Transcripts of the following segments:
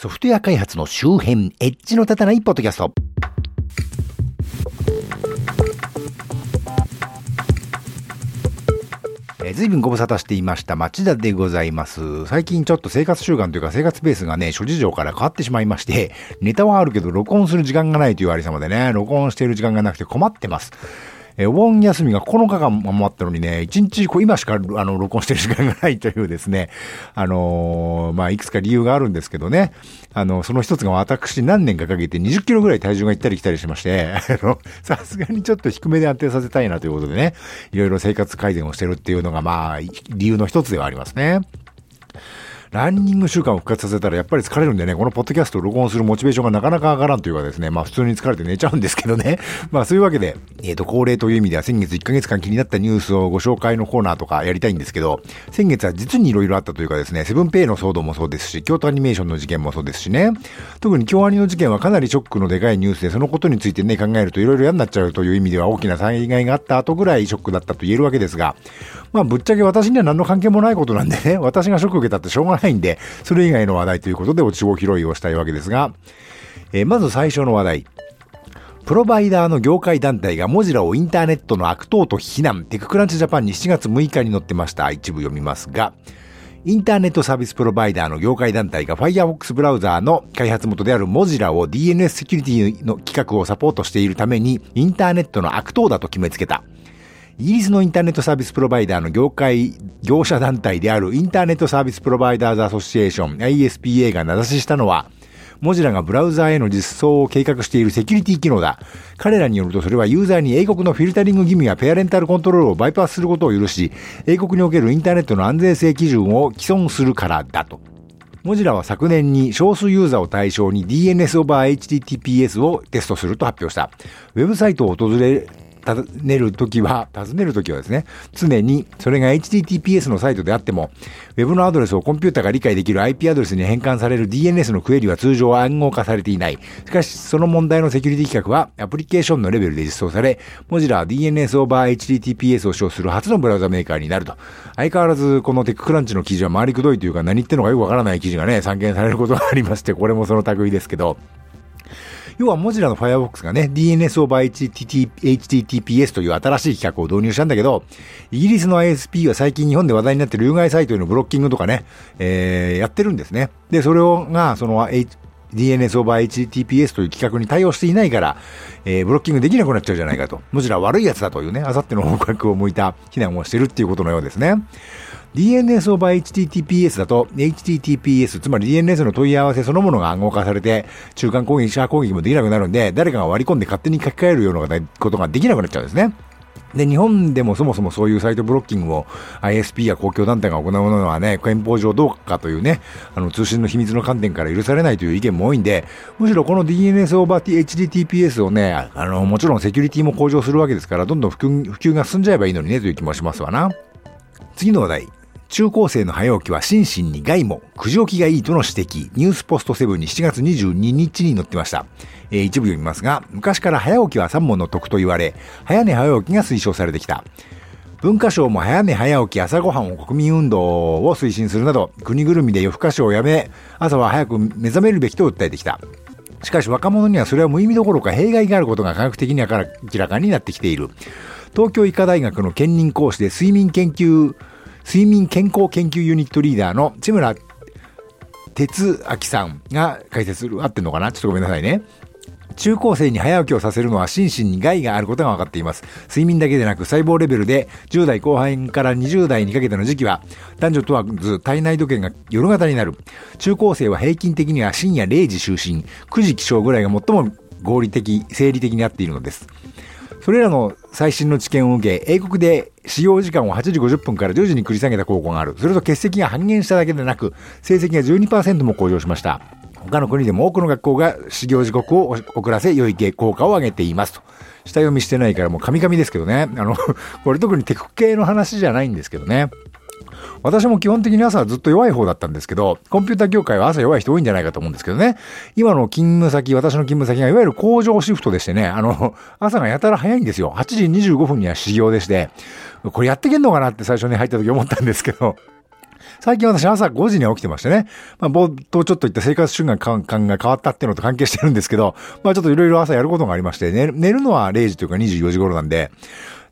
ソフトウェア開発の周辺、エッジの立たないポッドキャスト。えー、随分ご無沙汰していました町田でございます。最近ちょっと生活習慣というか生活ベースがね、諸事情から変わってしまいまして、ネタはあるけど録音する時間がないというありさまでね、録音している時間がなくて困ってます。えお盆休みが9日間もあったのにね、1日こう今しかあの録音してる時間がないというですね、あのー、まあ、いくつか理由があるんですけどね、あの、その一つが私何年かかけて20キロぐらい体重がいったり来たりしまして、あの、さすがにちょっと低めで安定させたいなということでね、いろいろ生活改善をしてるっていうのがまあ、理由の一つではありますね。ランニング習慣を復活させたらやっぱり疲れるんでね、このポッドキャストを録音するモチベーションがなかなか上がらんというかですね、まあ普通に疲れて寝ちゃうんですけどね。まあそういうわけで、えっ、ー、と、恒例という意味では先月1ヶ月間気になったニュースをご紹介のコーナーとかやりたいんですけど、先月は実に色々あったというかですね、セブンペイの騒動もそうですし、京都アニメーションの事件もそうですしね、特に京アニの事件はかなりショックのでかいニュースで、そのことについてね、考えると色々嫌になっちゃうという意味では大きな災害があった後ぐらいショックだったと言えるわけですが、まあぶっちゃけ私には何の関係もないことなんでね、私がショック受けたってしょうがないんで、それ以外の話題ということで、落ち子拾いをしたいわけですが、えー、まず最初の話題。プロバイダーの業界団体がモジラをインターネットの悪党と非難、テククランチジャパンに7月6日に載ってました。一部読みますが、インターネットサービスプロバイダーの業界団体が Firefox ブラウザーの開発元であるモジラを DNS セキュリティの規格をサポートしているためにインターネットの悪党だと決めつけた。イギリスのインターネットサービスプロバイダーの業界、業者団体であるインターネットサービスプロバイダーズアソシエーション ISPA が名指ししたのは、モジラがブラウザーへの実装を計画しているセキュリティ機能だ。彼らによるとそれはユーザーに英国のフィルタリング義務やペアレンタルコントロールをバイパスすることを許し、英国におけるインターネットの安全性基準を既存するからだと。モジラは昨年に少数ユーザーを対象に DNS over HTTPS をテストすると発表した。ウェブサイトを訪れ尋ねるときは、尋ねるときはですね、常にそれが HTTPS のサイトであっても、ウェブのアドレスをコンピュータが理解できる IP アドレスに変換される DNS のクエリは通常暗号化されていない。しかし、その問題のセキュリティ企画はアプリケーションのレベルで実装され、モジラは DNS over HTTPS を使用する初のブラウザメーカーになると。相変わらずこのテッククランチの記事は回りくどいというか何言ってんのかよくわからない記事がね、散見されることがありまして、これもその類ですけど、要はモジラの Firefox がね、DNS over HTTPS という新しい企画を導入したんだけど、イギリスの ISP は最近日本で話題になっている有害サイトへのブロッキングとかね、えー、やってるんですね。で、それをが、その H DNS over HTTPS という規格に対応していないから、えー、ブロッキングできなくなっちゃうじゃないかと。もちろん悪いやつだというね、あさっての報告を向いた非難をしてるっていうことのようですね。DNS over HTTPS だと HTTPS、つまり DNS の問い合わせそのものが暗号化されて、中間攻撃、シャー攻撃もできなくなるんで、誰かが割り込んで勝手に書き換えるようなことができなくなっちゃうんですね。で、日本でもそもそもそういうサイトブロッキングを ISP や公共団体が行うのはね、憲法上どうかというね、あの通信の秘密の観点から許されないという意見も多いんで、むしろこの DNS オーバー HTTPS をね、あの、もちろんセキュリティも向上するわけですから、どんどん普及が進んじゃえばいいのにね、という気もしますわな。次の話題。中高生の早起きは心身に害も、9時起きがいいとの指摘、ニュースポストセブンに7月22日に載ってました。えー、一部読みますが、昔から早起きは三問の徳と言われ、早寝早起きが推奨されてきた。文科省も早寝早起き朝ごはんを国民運動を推進するなど、国ぐるみで夜更かしをやめ、朝は早く目覚めるべきと訴えてきた。しかし若者にはそれは無意味どころか弊害があることが科学的に明らかになってきている。東京医科大学の兼任講師で睡眠研究睡眠健康研究ユニットリーダーの千村哲明さんが解説する、合ってんのかな？ちょっとごめんなさいね。中高生に早起きをさせるのは心身に害があることが分かっています。睡眠だけでなく細胞レベルで10代後半から20代にかけての時期は男女問わず体内時計が夜型になる。中高生は平均的には深夜0時就寝、9時起床ぐらいが最も合理的、生理的になっているのです。それらの最新の知見を受け、英国で使用時間を8時50分から10時に繰り下げた高校がある。それと欠席が半減しただけでなく、成績が12%も向上しました。他の国でも多くの学校が始業時刻を遅らせ、良い効果を上げていますと。下読みしてないからもうカミカミですけどね。あの、これ特にテク系の話じゃないんですけどね。私も基本的に朝はずっと弱い方だったんですけど、コンピューター業界は朝弱い人多いんじゃないかと思うんですけどね。今の勤務先、私の勤務先がいわゆる工場シフトでしてね、あの、朝がやたら早いんですよ。8時25分には始業でして、これやってけんのかなって最初に入った時思ったんですけど、最近私朝5時に起きてましてね、まあ、冒頭ちょっと言った生活習慣感が変わったっていうのと関係してるんですけど、まあちょっといろいろ朝やることがありまして、寝寝るのは0時というか24時頃なんで、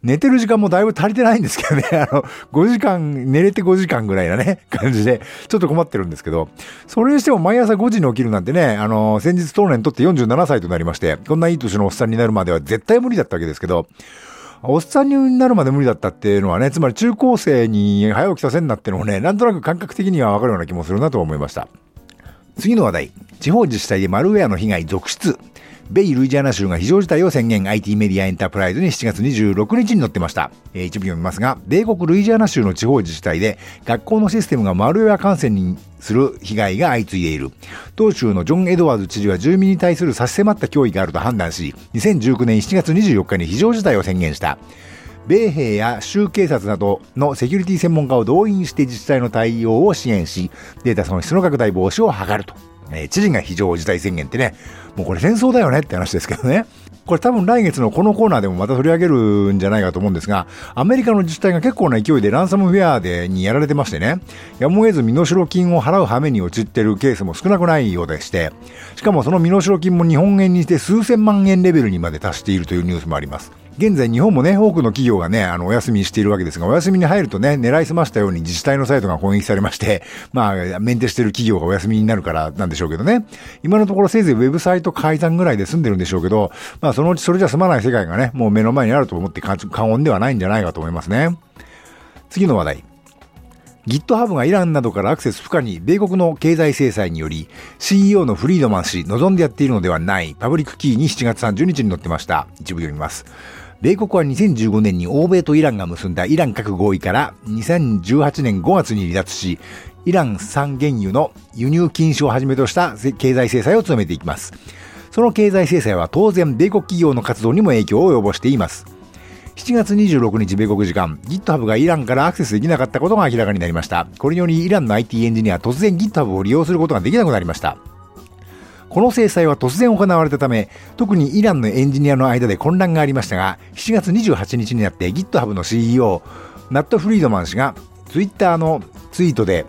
寝てる時間もだいぶ足りてないんですけどね、あの、5時間、寝れて5時間ぐらいなね、感じで、ちょっと困ってるんですけど、それにしても毎朝5時に起きるなんてね、あの、先日当年とって47歳となりまして、こんないい年のおっさんになるまでは絶対無理だったわけですけど、おっさんになるまで無理だったっていうのはね、つまり中高生に早起きさせんなっていうのもね、なんとなく感覚的にはわかるような気もするなと思いました。次の話題。地方自治体でマルウェアの被害続出。米ルイジアナ州が非常事態を宣言 IT メディアエンタープライズに7月26日に載ってました。えー、一部読みますが、米国ルイジアナ州の地方自治体で学校のシステムがマルウェア感染にする被害が相次いでいる。当州のジョン・エドワーズ知事は住民に対する差し迫った脅威があると判断し、2019年7月24日に非常事態を宣言した。米兵や州警察などのセキュリティ専門家を動員して自治体の対応を支援し、データ損失の拡大防止を図ると。え、知事が非常事態宣言ってね、もうこれ戦争だよねって話ですけどね。これ多分来月のこのコーナーでもまた取り上げるんじゃないかと思うんですが、アメリカの自治体が結構な勢いでランサムウェアでにやられてましてね、やむを得ず身代金を払う羽目に陥ってるケースも少なくないようでして、しかもその身代金も日本円にして数千万円レベルにまで達しているというニュースもあります。現在日本もね、多くの企業がね、あの、お休みしているわけですが、お休みに入るとね、狙いすましたように自治体のサイトが攻撃されまして、まあ、メンテしてる企業がお休みになるからなんでしょうけどね。今のところせいぜいウェブサイト改ざんぐらいで済んでるんでしょうけど、まあ、そのうちそれじゃ済まない世界がね、もう目の前にあると思って過言ではないんじゃないかと思いますね。次の話題。GitHub がイランなどからアクセス不可に米国の経済制裁により CEO のフリードマン氏望んでやっているのではないパブリックキーに7月30日に載ってました。一部読みます。米国は2015年に欧米とイランが結んだイラン核合意から2018年5月に離脱し、イラン産原油の輸入禁止をはじめとした経済制裁を強めていきます。その経済制裁は当然米国企業の活動にも影響を及ぼしています。7月26日米国時間、GitHub がイランからアクセスできなかったことが明らかになりました。これによりイランの IT エンジニアは突然 GitHub を利用することができなくなりました。この制裁は突然行われたため、特にイランのエンジニアの間で混乱がありましたが、7月28日になって GitHub の CEO、ナット・フリードマン氏が Twitter のツイートで、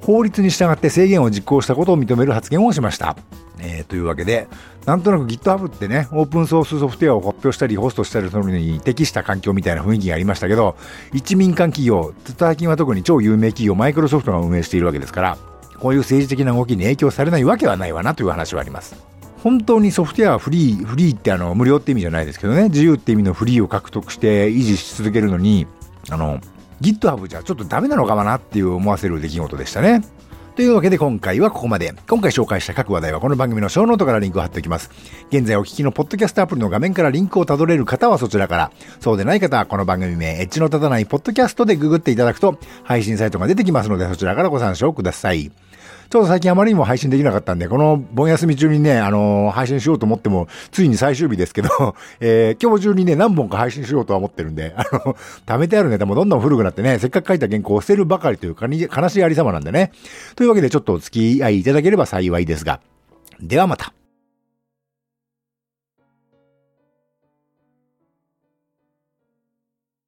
法律に従って制限を実行したことを認める発言をしました。えー、というわけで、なんとなく GitHub ってね、オープンソースソフトウェアを発表したり、ホストしたりするのに適した環境みたいな雰囲気がありましたけど、一民間企業、最近は特に超有名企業、マイクロソフトが運営しているわけですから、こういう政治的な動きに影響されないわけはないわなという話はあります。本当にソフトウェアはフリー、フリーってあの、無料って意味じゃないですけどね、自由って意味のフリーを獲得して維持し続けるのに、あの、GitHub じゃちょっとダメなのかもなっていう思わせる出来事でしたね。というわけで今回はここまで。今回紹介した各話題はこの番組のショーノートからリンクを貼っておきます。現在お聞きのポッドキャストアプリの画面からリンクをたどれる方はそちらから、そうでない方はこの番組名、エッジの立たないポッドキャストでググっていただくと配信サイトが出てきますのでそちらからご参照ください。ちょっと最近あまりにも配信できなかったんで、この盆休み中にね、あのー、配信しようと思っても、ついに最終日ですけど、えー、今日中にね、何本か配信しようとは思ってるんで、あの、貯めてあるネタもどんどん古くなってね、せっかく書いた原稿を捨てるばかりというか悲しいありさまなんでね。というわけでちょっとお付き合いいただければ幸いですが。ではまた。